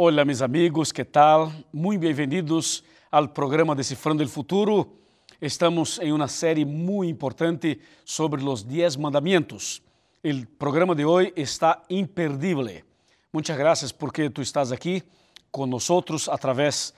Hola mis amigos, ¿qué tal? Muy bienvenidos al programa Descifrando el Futuro. Estamos en una serie muy importante sobre los 10 mandamientos. El programa de hoy está imperdible. Muchas gracias porque tú estás aquí con nosotros a través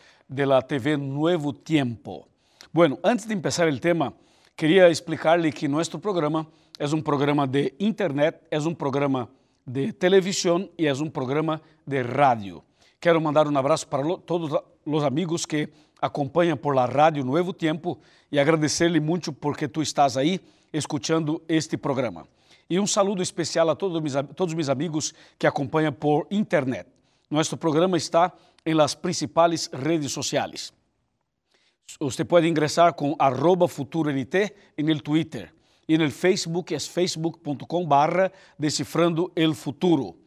TV Nuevo Tiempo. Bueno, antes de empezar el tema, quería explicarle que nuestro programa es un programa de internet, es un programa de televisión y es un programa de radio. Quero mandar um abraço para todos os amigos que acompanham por la rádio Novo Tempo e agradecer-lhe muito porque tu estás aí escutando este programa. E um saludo especial a todos, mis, todos os meus amigos que acompanham por internet. Nosso programa está em las principais redes sociais. Você pode ingressar com futuroNT no Twitter e no Facebook é facebook.com barra decifrando el futuro.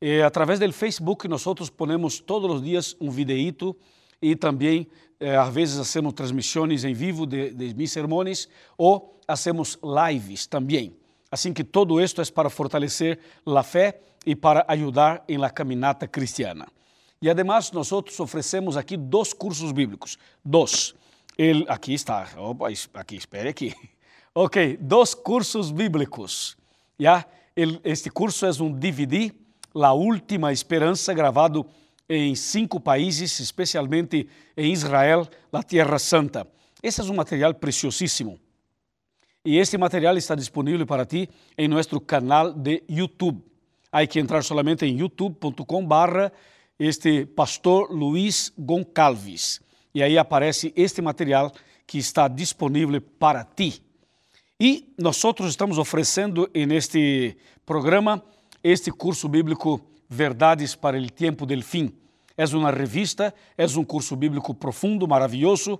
Eh, a través del Facebook nosotros ponemos todos los días un videíto y también eh, a veces hacemos transmisiones en vivo de, de mis sermones o hacemos lives también. Así que todo esto es para fortalecer la fe y para ayudar en la caminata cristiana. Y además nosotros ofrecemos aquí dos cursos bíblicos. Dos. El, aquí está. Opa, aquí, espere aquí. Ok, dos cursos bíblicos. ¿ya? El, este curso es un DVD La Última Esperança, gravado em cinco países, especialmente em Israel, la Tierra Santa. Esse é um material preciosíssimo. E este material está disponível para ti em nosso canal de YouTube. Há que entrar solamente em youtube.com barra este pastor Luiz Goncalves. E aí aparece este material que está disponível para ti. E nós estamos oferecendo neste programa este curso bíblico Verdades para o Tempo del Fim. É uma revista, é um curso bíblico profundo, maravilhoso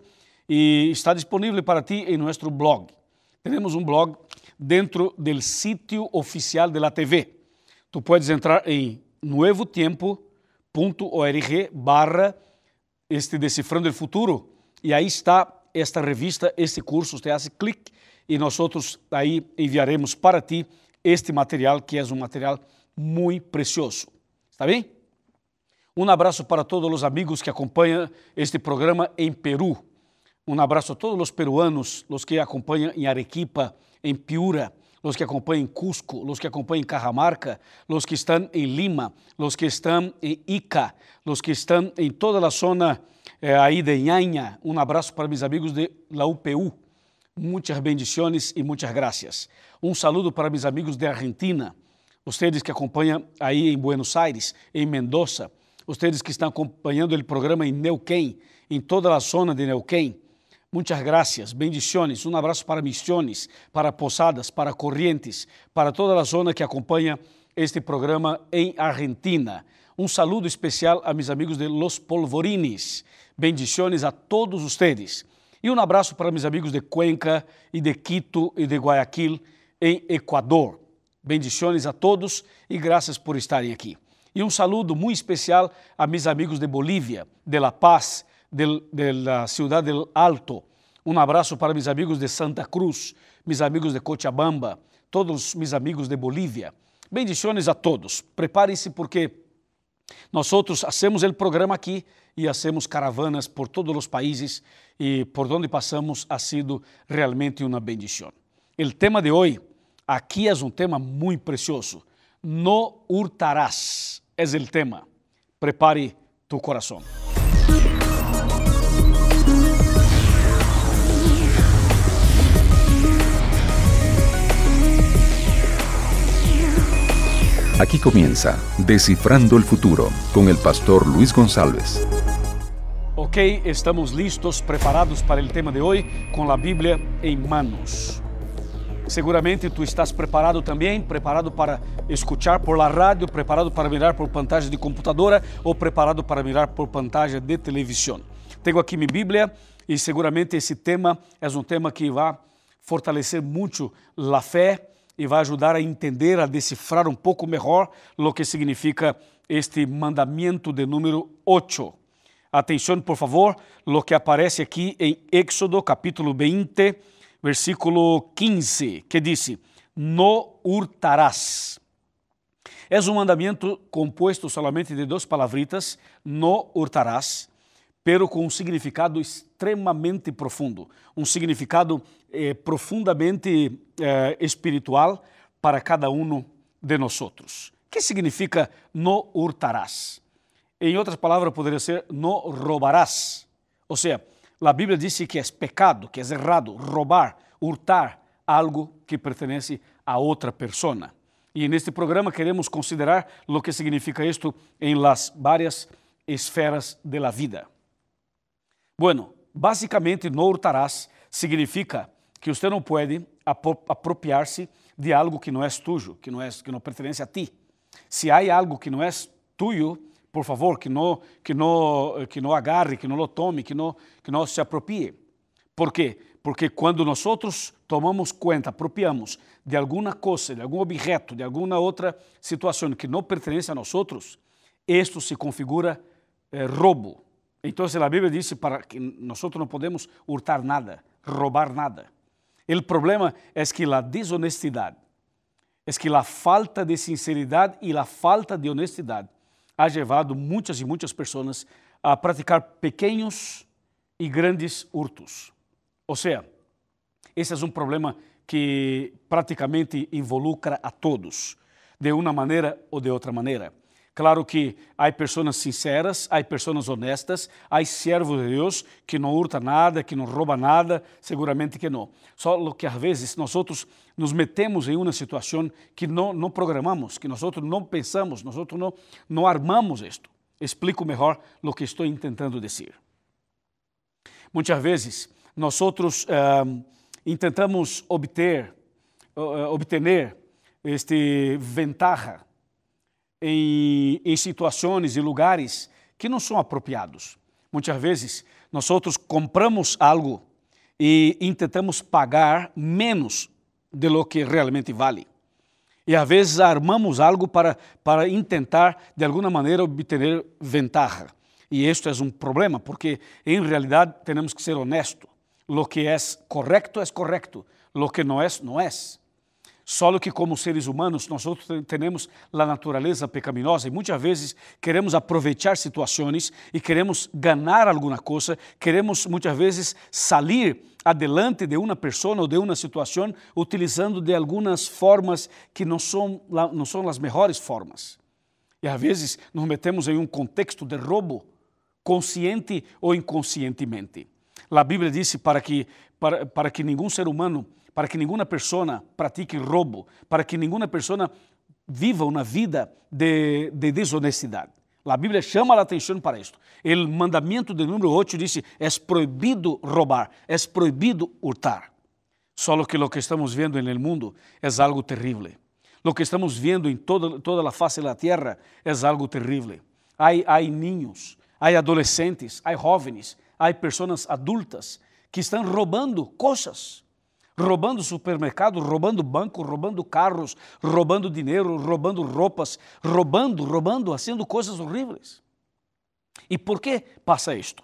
e está disponível para ti em nosso blog. Temos um blog dentro do sítio oficial da TV. Tu podes entrar em nuevotempo.org barra este Decifrando o Futuro e aí está esta revista, este curso, você faz clique e nós aí enviaremos para ti este material que é um material muito precioso. Está bem? Um abraço para todos os amigos que acompanham este programa em Peru. Um abraço a todos os peruanos, os que acompanham em Arequipa, em Piura, os que acompanham em Cusco, os que acompanham em Cajamarca, os que estão em Lima, os que estão em Ica, os que estão em toda a zona eh, aí de Nhaña. Um abraço para meus amigos de la UPU. Muitas bendições e muitas graças. Um saludo para meus amigos de Argentina, vocês que acompanham aí em Buenos Aires, em Mendoza, vocês que estão acompanhando o programa em Neuquén, em toda a zona de Neuquén. Muitas graças, bendições, um abraço para Missões, para Posadas, para Corrientes, para toda a zona que acompanha este programa em Argentina. Um saludo especial a meus amigos de Los Polvorines. Bendições a todos vocês. E um abraço para meus amigos de Cuenca e de Quito e de Guayaquil, em Equador. Bendições a todos e graças por estarem aqui. E um saludo muito especial a meus amigos de Bolívia, de La Paz, de, de la Ciudad del Alto. Um abraço para meus amigos de Santa Cruz, meus amigos de Cochabamba, todos meus amigos de Bolívia. Bendições a todos. Preparem-se porque nós hacemos o programa aqui e hacemos caravanas por todos os países e por onde passamos ha sido realmente uma bendição. O tema de hoje aqui é um tema muito precioso. No hurtarás é o tema. Prepare tu coração. Aquí comienza Descifrando el Futuro con el pastor Luis González. Ok, estamos listos, preparados para el tema de hoy con la Biblia en manos. Seguramente tu estás preparado também, preparado para escutar por la rádio, preparado para mirar por pantalla de computadora ou preparado para mirar por pantalla de televisão. Tenho aqui minha Bíblia e seguramente esse tema é um tema que vai fortalecer muito a fé e vai ajudar a entender, a decifrar um pouco melhor o que significa este mandamento de número 8. Atenção, por favor, lo que aparece aqui em Éxodo capítulo 20, versículo 15, que diz: No hurtarás. É um mandamento composto solamente de duas palavritas, no hurtarás, pero com um significado extremamente profundo, um significado eh, profundamente eh, espiritual para cada um de nós. Que significa no hurtarás? Em outras palavras, poderia ser no roubarás. Ou seja, a Bíblia diz que é pecado, que é errado roubar, hurtar algo que pertence a outra pessoa. E neste programa queremos considerar o que significa isto em las várias esferas de la vida. Bueno, basicamente, no hurtarás significa que você não pode apropriar-se de algo que não é tuyo, que não, é, que não pertence a ti. Se há algo que não é tuyo, por favor, que não, que não, que não agarre, que não lo tome, que não, que não se apropie. Por quê? Porque quando nós tomamos conta, apropriamos de alguma coisa, de algum objeto, de alguma outra situação que não pertence a nós, isto se configura eh, roubo. Então, a Bíblia diz para que nós não podemos hurtar nada, roubar nada. O problema é que a desonestidade, é que a falta de sinceridade e a falta de honestidade ha levado muitas e muitas pessoas a praticar pequenos e grandes hurtos. Ou seja, esse é um problema que praticamente involucra a todos, de uma maneira ou de outra maneira. Claro que há pessoas sinceras, há pessoas honestas, há servos de Deus que não hurta nada, que não rouba nada, seguramente que não. Só que às vezes nós nos metemos em uma situação que não, não programamos, que nós não pensamos, nós não, não armamos isto. Explico melhor o que estou tentando dizer. Muitas vezes nós outros uh, intentamos obter, uh, obter este ventaja em, em situações e lugares que não são apropriados. Muitas vezes nós outros compramos algo e tentamos pagar menos de lo que realmente vale. E às vezes armamos algo para, para tentar, de alguma maneira, obter ventaja. E isto é um problema, porque em realidade temos que ser honestos. Lo que é correto é correto, lo que não é, não é. Só que como seres humanos nós temos a natureza pecaminosa e muitas vezes queremos aproveitar situações e queremos ganhar alguma coisa, queremos muitas vezes sair adelante de uma pessoa ou de uma situação utilizando de algumas formas que não são, não são as melhores formas. E às vezes nos metemos em um contexto de roubo, consciente ou inconscientemente. A Bíblia diz para que, para, para que nenhum ser humano, para que nenhuma pessoa pratique roubo, para que nenhuma pessoa viva uma vida de, de desonestidade. A Bíblia chama a atenção para isto. O mandamento de número 8 diz: é proibido roubar, é proibido hurtar. Só que o que estamos vendo no mundo é algo terrível. O que estamos vendo em toda, toda a face da terra é algo terrível. Há, há ninhos, há adolescentes, há jovens há pessoas adultas que estão roubando coisas, roubando supermercado, roubando banco, roubando carros, roubando dinheiro, roubando roupas, roubando, roubando, fazendo coisas horríveis. E por que passa isto?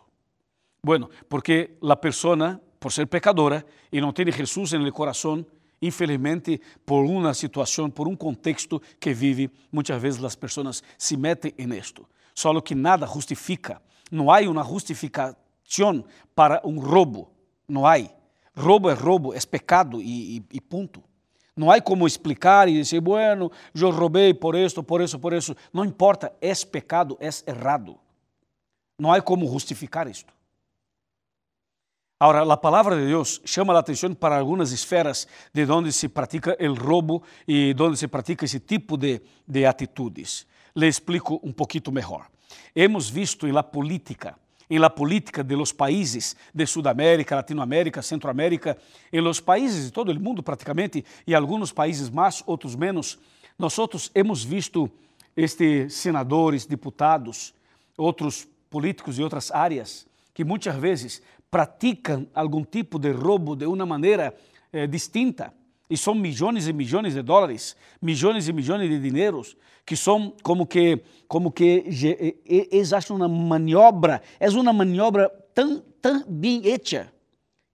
Bueno, porque a pessoa, por ser pecadora e não ter Jesus no coração, infelizmente, por uma situação, por um contexto que vive, muitas vezes as pessoas se metem em isto. Só que nada justifica, não há uma justificação para um roubo. Não há. Roubo é roubo, é pecado e, e, e ponto. Não há como explicar e dizer, bueno, eu roubei por isso, por isso, por isso. Não importa, é pecado, é errado. Não há como justificar isto. Agora, a palavra de Deus chama a atenção para algumas esferas de onde se pratica o roubo e onde se pratica esse tipo de, de atitudes. Le explico um pouquinho melhor. Hemos visto na política em la política de los países de Sudamérica, Latinoamérica, Centroamérica, em los países de todo o mundo praticamente, e alguns países mais, outros menos, nós hemos visto este senadores, deputados, outros políticos de outras áreas, que muitas vezes praticam algum tipo de roubo de uma maneira eh, distinta e são milhões e milhões de dólares, milhões e milhões de dinheiros, que são como que, como que eles acham uma maniobra, é uma maniobra tão, tão bem hecha,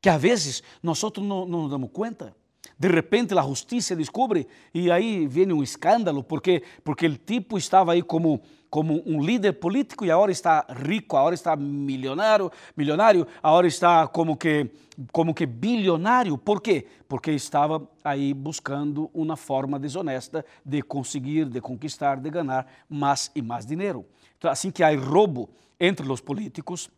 que às vezes nós não, não nos damos conta. De repente a justiça descobre e aí vem um escândalo porque porque o tipo estava aí como como um líder político e agora está rico, agora está milionário, milionário, agora está como que como que bilionário. Por quê? Porque estava aí buscando uma forma desonesta de conseguir, de conquistar, de ganhar mais e mais dinheiro. Então, assim que há roubo entre os políticos,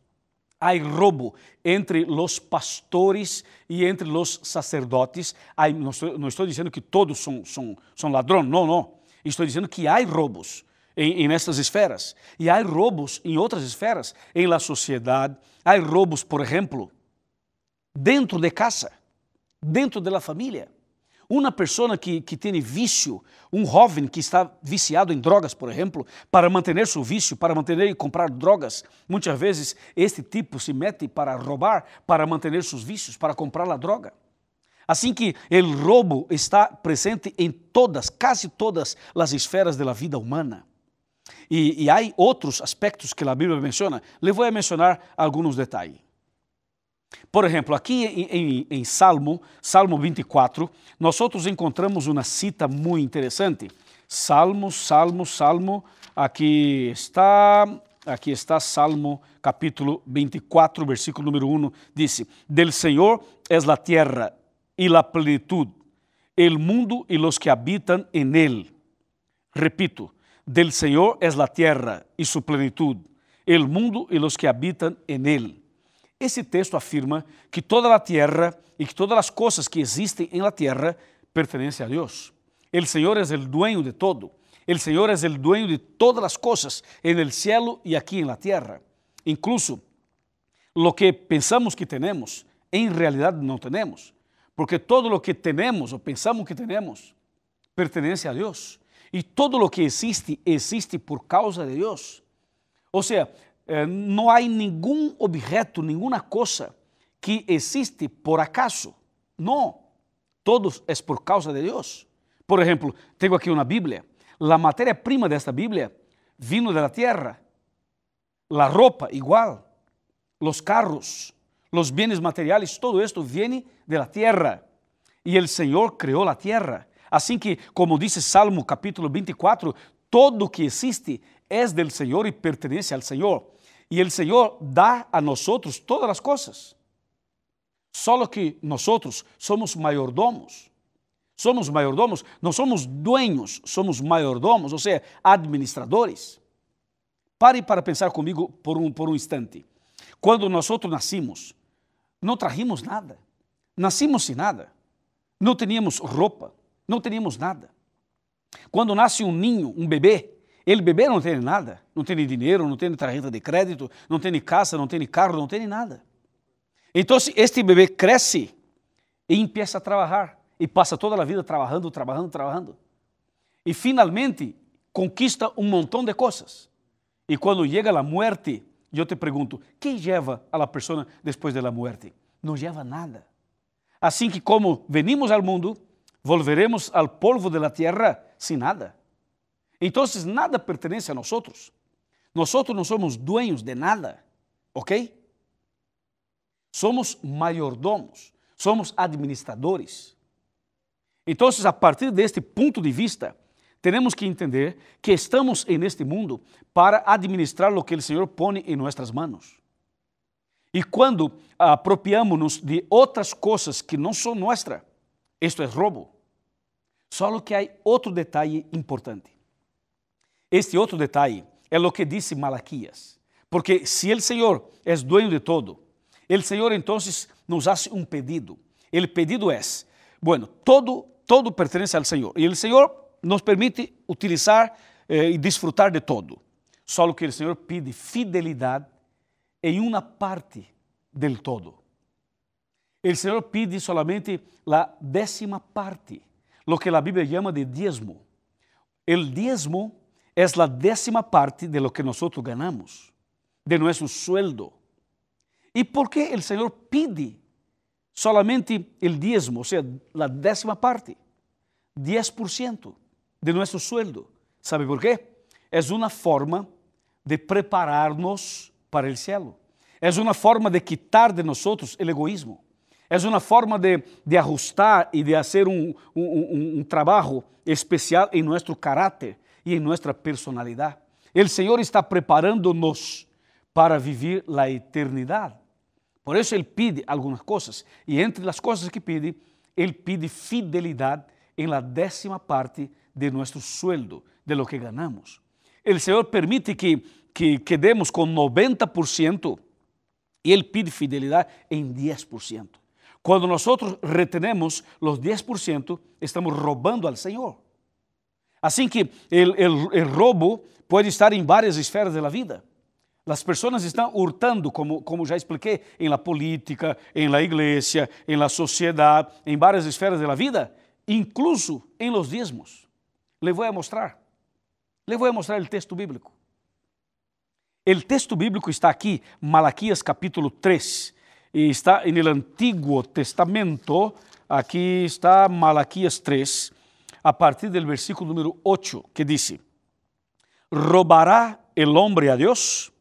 há roubo entre os pastores e entre os sacerdotes. Não, estou, não, estou, dizendo que todos são, são, são ladrões, não, não. Estou dizendo que há roubos em, em essas esferas. E há roubos em outras esferas, em la sociedade. Há roubos, por exemplo, dentro de casa, dentro da família. Uma pessoa que, que tem vício, um jovem que está viciado em drogas, por exemplo, para manter seu vício, para manter e comprar drogas, muitas vezes este tipo se mete para roubar, para manter seus vícios, para comprar a droga. Assim que o roubo está presente em todas, quase todas as esferas da vida humana. E, e há outros aspectos que a Bíblia menciona. Le vou mencionar alguns detalhes. Por exemplo, aqui em, em, em, Salmo, Salmo 24, nós outros encontramos uma cita muito interessante. Salmo, Salmo, Salmo, aqui está, aqui está Salmo capítulo 24, versículo número 1, diz: Del Senhor es la tierra y la plenitud, el mundo y los que habitan en él. Repito, del Senhor es la tierra y su plenitud, el mundo y los que habitan en él. Esse texto afirma que toda a terra e que todas as coisas que existem em la terra pertencem a Deus. El Senhor é o dueño de todo. El Senhor é o dueño de todas as coisas en el cielo e aqui en la tierra. Incluso lo que pensamos que temos, em realidade não temos, porque todo lo que temos ou pensamos que temos pertence a Deus. E todo lo que existe, existe por causa de Deus. Ou seja, eh, não há nenhum objeto, nenhuma coisa que existe por acaso. Não. Todos é por causa de Deus. Por exemplo, tenho aqui uma Bíblia. A matéria-prima desta Bíblia vino da terra. A roupa, igual. Os carros, os bens materiais, todo esto viene de la tierra. E o Senhor criou a terra. Assim que, como diz Salmo capítulo 24, todo que existe é del Senhor e pertence ao Senhor. E o Senhor dá a nós todas as coisas. Só que nós somos mayordomos. Somos mayordomos, não somos dueños, somos mayordomos, ou seja, administradores. Pare para pensar comigo por um, por um instante. Quando nós nascimos, não trajimos nada. Nascimos sem nada. Não teníamos roupa, não teníamos nada. Quando nasce um ninho, um bebê, ele bebê não tem nada, não tem dinheiro, não tem tarjeta de crédito, não tem casa, não tem carro, não tem nada. Então este bebê cresce e empieza a trabalhar e passa toda a vida trabalhando, trabalhando, trabalhando. E finalmente conquista um montão de coisas. E quando chega a morte, eu te pergunto, que leva a la pessoa depois da morte? Não leva nada. Assim que como venimos ao mundo, volveremos ao polvo da terra sem nada. Então, nada pertence a nós. Nós não somos dueños de nada, ¿ok? Somos mayordomos, somos administradores. Então, a partir deste ponto de vista, temos que entender que estamos en este mundo para administrar o que o Senhor põe em nossas mãos. E quando apropriamos-nos de outras coisas que não são nossas, isto é roubo. Só que há outro detalhe importante. Este outro detalhe é o que disse Malaquias. Porque se o Senhor é dueño de todo, o Senhor então nos hace um pedido. O pedido é, bueno, todo, todo pertence ao Senhor. E o Senhor nos permite utilizar eh, desfrutar de todo. Só que o Senhor pede fidelidade em uma parte del todo. O Senhor pede solamente a décima parte, lo que a Bíblia chama de diezmo. O diezmo é a décima parte de lo que nós ganhamos, de nosso sueldo. E por que o Senhor pide solamente o diezmo, ou seja, a décima parte, 10% de nosso sueldo? ¿Sabe por quê? É uma forma de preparar-nos para o cielo. É uma forma de quitar de nós o egoísmo. Es uma forma de, de ajustar e de fazer um, trabalho especial em nosso caráter e em nossa personalidade. O Senhor está preparando-nos para viver a eternidade. Por isso Ele pide algumas coisas, e entre as coisas que pide, Ele pide fidelidade em la décima parte de nosso sueldo, de lo que ganamos. O Senhor permite que, que quedemos com 90% e Ele pide fidelidade em 10%. Quando nós retenemos os 10%, estamos roubando ao Senhor. Assim que o roubo pode estar em várias esferas da vida. As pessoas estão hurtando, como, como já expliquei, em la política, em la igreja, em la sociedade, em várias esferas da vida, incluso em los diezmos. Le vou a mostrar. Le vou a mostrar o texto bíblico. O texto bíblico está aqui, Malaquias capítulo 3, e está no Antigo Testamento. Aqui está Malaquias 3, a partir do versículo número 8, que diz: Robará el hombre a Deus?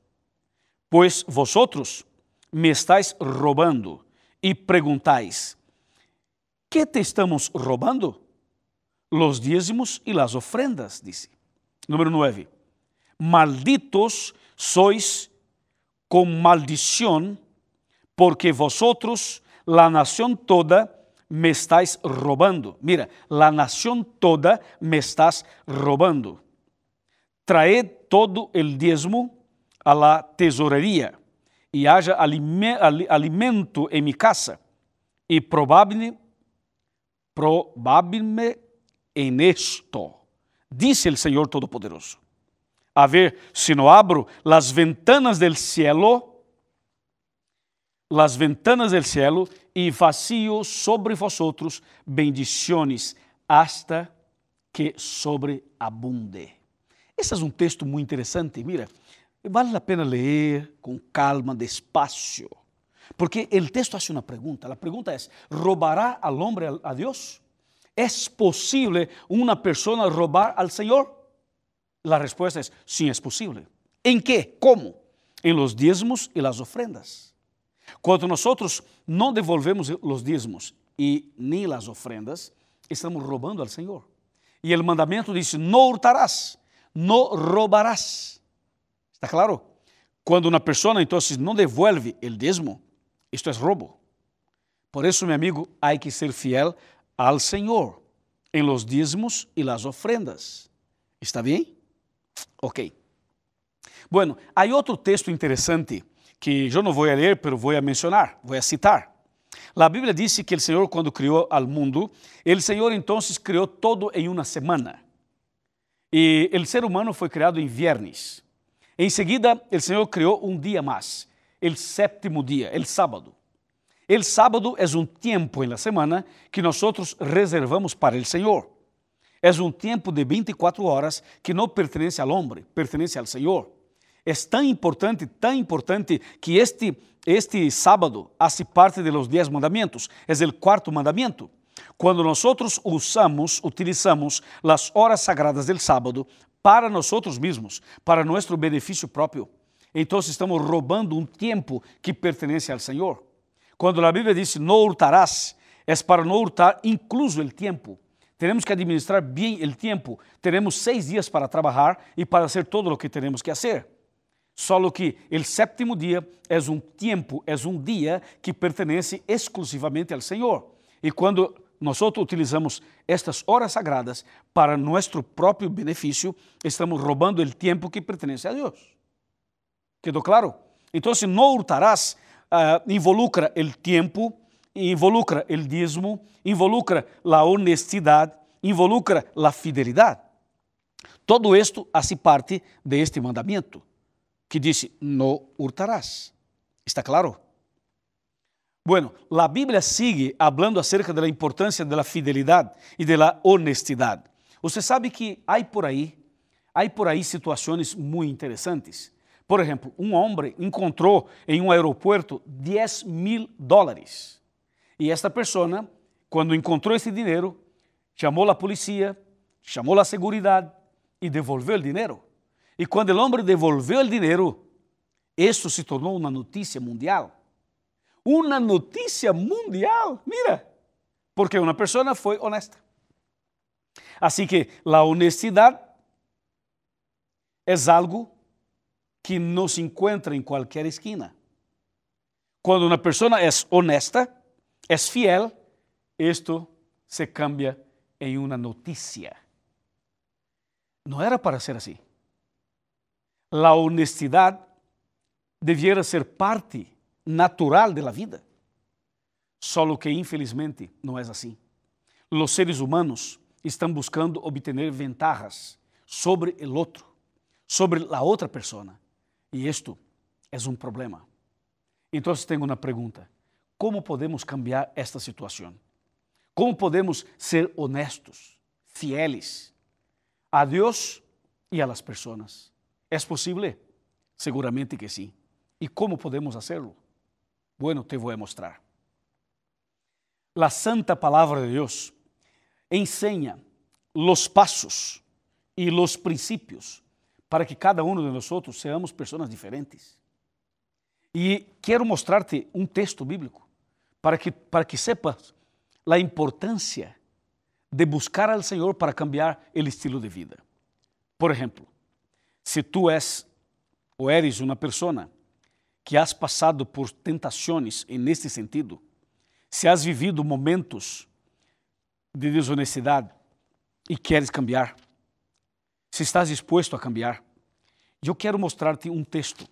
Pois vosotros me estáis roubando e perguntáis: que te estamos roubando? Los dízimos e las ofrendas, disse. Número 9. Malditos sois com maldição, porque vosotros, la nación toda, me estáis roubando. Mira, la nación toda me estás roubando. Traed todo el diezmo a la tesorería y haya alimento en mi casa y probable, probable en esto, dice el Señor Todopoderoso. A ver, si no abro las ventanas del cielo, las ventanas del cielo y vacío sobre vosotros bendiciones hasta que sobreabunde. Esse é um texto muito interessante, mira, Vale a pena ler com calma, despacio, porque o texto faz uma pergunta. A pergunta é: ¿robará al hombre a Deus? ¿É possível uma pessoa roubar al Senhor? A resposta é: sim, é possível. ¿En qué? Como? En los diezmos e las ofrendas. Quando nós não devolvemos os diezmos e nem as ofrendas, estamos roubando al Senhor. E o mandamento diz: não hurtarás, não roubarás. ¿Está claro? Quando uma pessoa então não devolve o dízimo, isto é roubo. Por isso, meu amigo, há que ser fiel ao Senhor em los dízimos e las ofrendas. ¿Está bem? Ok. Bueno, há outro texto interessante que eu não vou ler, mas vou mencionar, vou citar. A Bíblia diz que o Senhor, quando criou al mundo, o Senhor então criou todo em uma semana. E o ser humano foi criado em viernes. Em seguida, o Senhor criou um dia mais, o sétimo dia, o sábado. O sábado é um tempo na semana que nós reservamos para o Senhor. É um tempo de 24 horas que não pertence ao homem, pertence ao Senhor. É tão importante, tão importante que este, este sábado hace parte de los diez mandamentos, é o quarto mandamento. Quando nós usamos, utilizamos as horas sagradas del sábado para nós mesmos, para nosso benefício próprio. Então estamos roubando um tempo que pertence ao Senhor. Quando a Bíblia diz não hurtarás, é para não hurtar incluso o tempo. Temos que administrar bem o tempo. Teremos seis dias para trabalhar e para fazer todo o que temos que fazer. Só que o sétimo dia é um tempo, é um dia que pertence exclusivamente ao Senhor. E quando nós utilizamos estas horas sagradas para nosso próprio benefício, estamos roubando o tempo que pertence a Deus. ¿Quedou claro? Então, se não hurtarás, uh, involucra o tempo, involucra o dízimo, involucra a honestidade, involucra a fidelidade. Todo isto hace parte de este mandamento, que diz: não hurtarás. ¿Está claro? Bueno, la Biblia sigue hablando acerca de la importancia de la fidelidad y de la honestidad. Você sabe que há por aí, há por aí situações muito interessantes. Por exemplo, um homem encontrou em um aeroporto 10 mil dólares. E esta pessoa, quando encontrou esse dinheiro, chamou a polícia, chamou a segurança e devolveu o dinheiro. E quando o homem devolveu o dinheiro, isso se tornou uma notícia mundial. Uma notícia mundial, mira, porque uma pessoa foi honesta. Assim que a honestidade é algo que não se encontra em qualquer esquina. Quando uma pessoa é honesta, é fiel, isto se cambia em uma notícia. Não era para ser assim. A honestidade deviera ser parte natural da vida. Só que, infelizmente, não é assim. Os seres humanos estão buscando obter ventajas sobre o outro, sobre a outra pessoa. E isto é um problema. Então, tenho uma pergunta: como podemos cambiar esta situação? Como podemos ser honestos, fieles a Deus e a las pessoas? ¿É possível? Seguramente que sim. ¿Y como podemos hacerlo? Bueno, te voy a mostrar. La santa palabra de Dios enseña los pasos y los principios para que cada uno de nosotros seamos personas diferentes. E quero mostrar-te um texto bíblico para que, para que sepas a importância de buscar ao Senhor para cambiar o estilo de vida. Por exemplo, se tu és ou eres uma pessoa que has passado por tentações neste sentido, se has vivido momentos de desonestidade e queres cambiar, se estás disposto a cambiar, eu quero mostrar-te um texto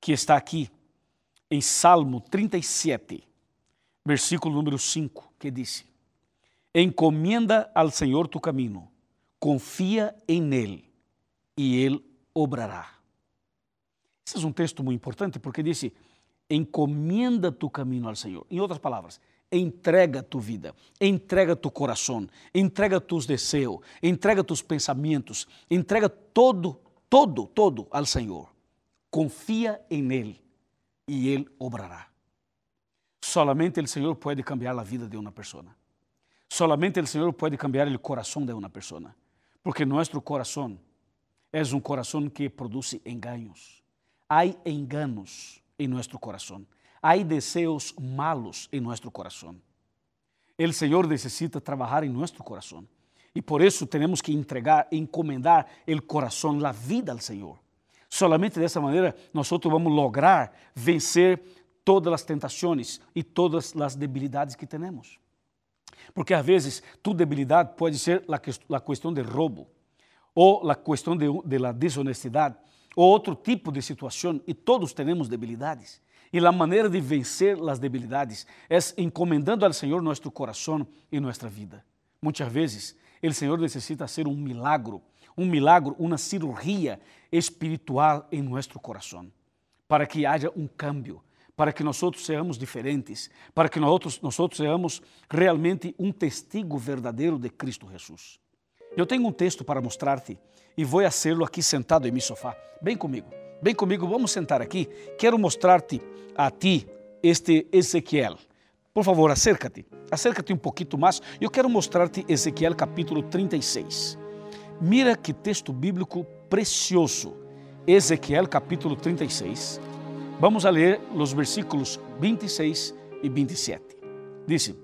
que está aqui em Salmo 37, versículo número 5, que diz: Encomenda ao Senhor tu caminho, confia em Ele e Ele obrará. Esse é um texto muito importante porque diz: encomenda tu caminho ao Senhor. Em outras palavras, entrega tu vida, entrega tu coração, entrega tus desejos, entrega tus pensamentos, entrega todo, todo, todo ao Senhor. Confia em Ele e Ele obrará. Solamente o Senhor pode cambiar a vida de uma pessoa. Solamente o Senhor pode cambiar o coração de uma pessoa. Porque nosso coração é um coração que produz enganos. Há enganos em nosso coração. Há desejos malos em nosso coração. O Senhor necessita trabalhar em nosso coração. E por isso temos que entregar, encomendar o coração, a vida ao Senhor. Solamente dessa maneira nós vamos lograr vencer todas as tentações e todas as debilidades que temos. Porque às vezes tu debilidade pode ser a questão de roubo, ou a questão de, de la desonestidade, ou outro tipo de situação, e todos temos debilidades. E a maneira de vencer as debilidades é encomendando ao Senhor nosso coração e nossa vida. Muitas vezes, o Senhor necessita ser um milagro, um milagro, uma cirurgia espiritual em nosso coração, para que haja um cambio, para que nós sejamos diferentes, para que nós sejamos realmente um testigo verdadeiro de Cristo Jesus. Eu tenho um texto para mostrar-te e vou fazê-lo aqui sentado em meu sofá. Vem comigo, vem comigo, vamos sentar aqui. Quero mostrar-te a ti este Ezequiel. Por favor, acércate, acércate um pouquinho mais. Eu quero mostrar-te Ezequiel capítulo 36. Mira que texto bíblico precioso. Ezequiel capítulo 36. Vamos a ler os versículos 26 e 27. Diz: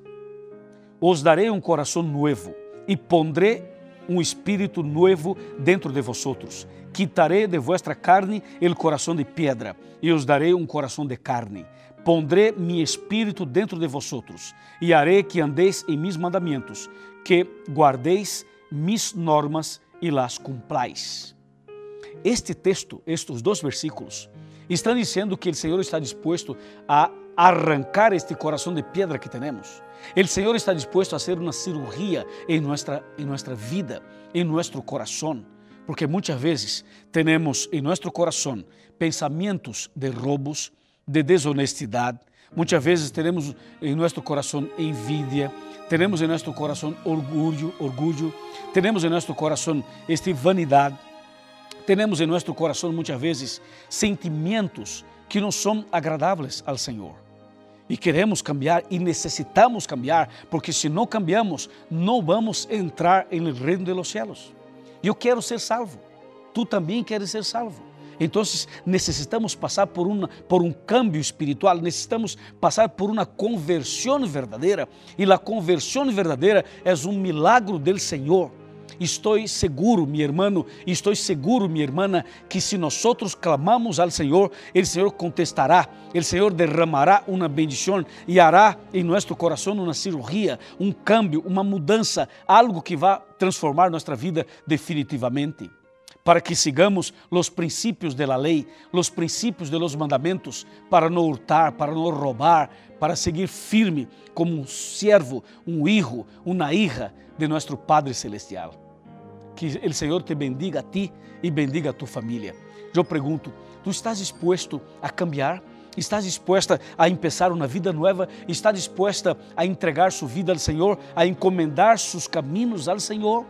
Os darei um coração novo e pondré um espírito novo dentro de vosotros. Quitarei de vuestra carne el coração de pedra e os darei um coração de carne. Pondré mi espírito dentro de vosotros e harei que andeis em mis mandamentos, que guardeis mis normas e las cumpláis. Este texto, estes dois versículos, estão dizendo que o Senhor está disposto a arrancar este coração de pedra que temos. O Senhor está disposto a fazer uma cirurgia em nossa, em nossa vida, em nosso coração, porque muitas vezes temos em nosso coração pensamentos de roubos, de desonestidade, muitas vezes temos em nosso coração envidia, temos em nosso coração orgulho, orgulho, temos em nosso coração esta vanidade, temos em nosso coração muitas vezes sentimentos que não são agradáveis ao Senhor. E queremos cambiar e necessitamos cambiar, porque se não cambiamos, não vamos entrar no reino de los cielos. Eu quero ser salvo. Tu também queres ser salvo. Então necessitamos passar por, uma, por um câmbio espiritual, necessitamos passar por uma conversão verdadeira. E a conversão verdadeira é um milagro do Senhor. Estou seguro, meu irmão, estou seguro, minha irmã, que se nós clamamos ao Senhor, o Senhor contestará, o Senhor derramará uma bendição e hará em nosso coração uma cirurgia, um câmbio, uma mudança, algo que vai transformar nossa vida definitivamente para que sigamos os princípios da lei, os princípios de los mandamentos, para não hurtar, para não roubar, para seguir firme como um servo, um hijo, uma hija de nosso Padre Celestial. Que o Senhor te bendiga a ti e bendiga a tu família. Eu pergunto, tu estás disposto a cambiar? Estás disposta a começar uma vida nova? Estás disposta a entregar sua vida ao Senhor, a encomendar seus caminhos ao Senhor?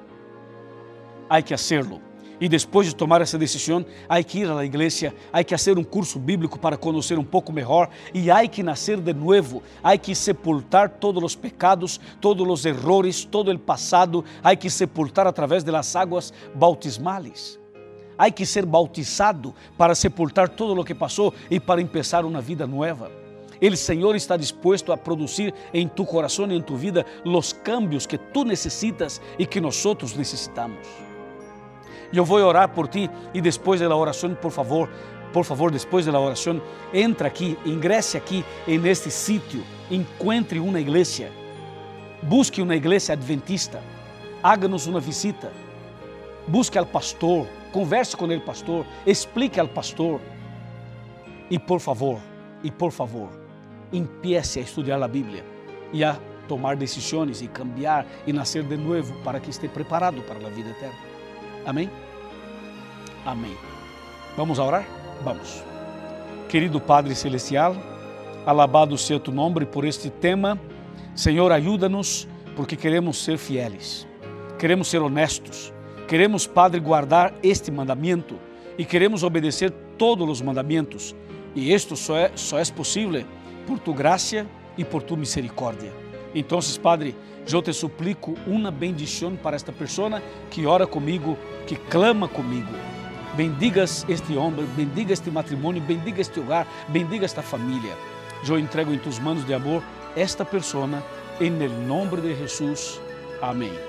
Há que hacerlo e depois de tomar essa decisão, há que ir à igreja, há que fazer um curso bíblico para conhecer um pouco melhor e há que nascer de novo, há que sepultar todos os pecados, todos os errores, todo o passado, há que sepultar através das águas bautismales. Há que ser bautizado para sepultar todo o que passou e para começar uma vida nova. O Senhor está disposto a produzir em tu coração e em tu vida os cambios que tu necessitas e que nós necessitamos. Eu vou orar por ti e depois da oração, por favor, por favor, depois da oração, entra aqui, ingresse aqui em este sítio, encontre uma igreja, busque uma igreja adventista, haga-nos uma visita, busque ao pastor, converse com ele, pastor, explique ao pastor. E por favor, e por favor, empiece a estudar a Bíblia e a tomar decisões e cambiar e nascer de novo para que esteja preparado para a vida eterna. Amém? Amém. Vamos orar? Vamos. Querido Padre Celestial, alabado seja tu nome por este tema. Senhor, ajuda-nos porque queremos ser fiéis, queremos ser honestos, queremos, Padre, guardar este mandamento e queremos obedecer todos os mandamentos. E isto só é, só é possível por tu graça e por tu misericórdia. Então, Padre, eu te suplico uma bendição para esta pessoa que ora comigo, que clama comigo. Bendigas este homem, bendiga este matrimônio, bendiga este hogar, bendiga esta família. Eu entrego em tus manos de amor esta pessoa, em nome de Jesus. Amém.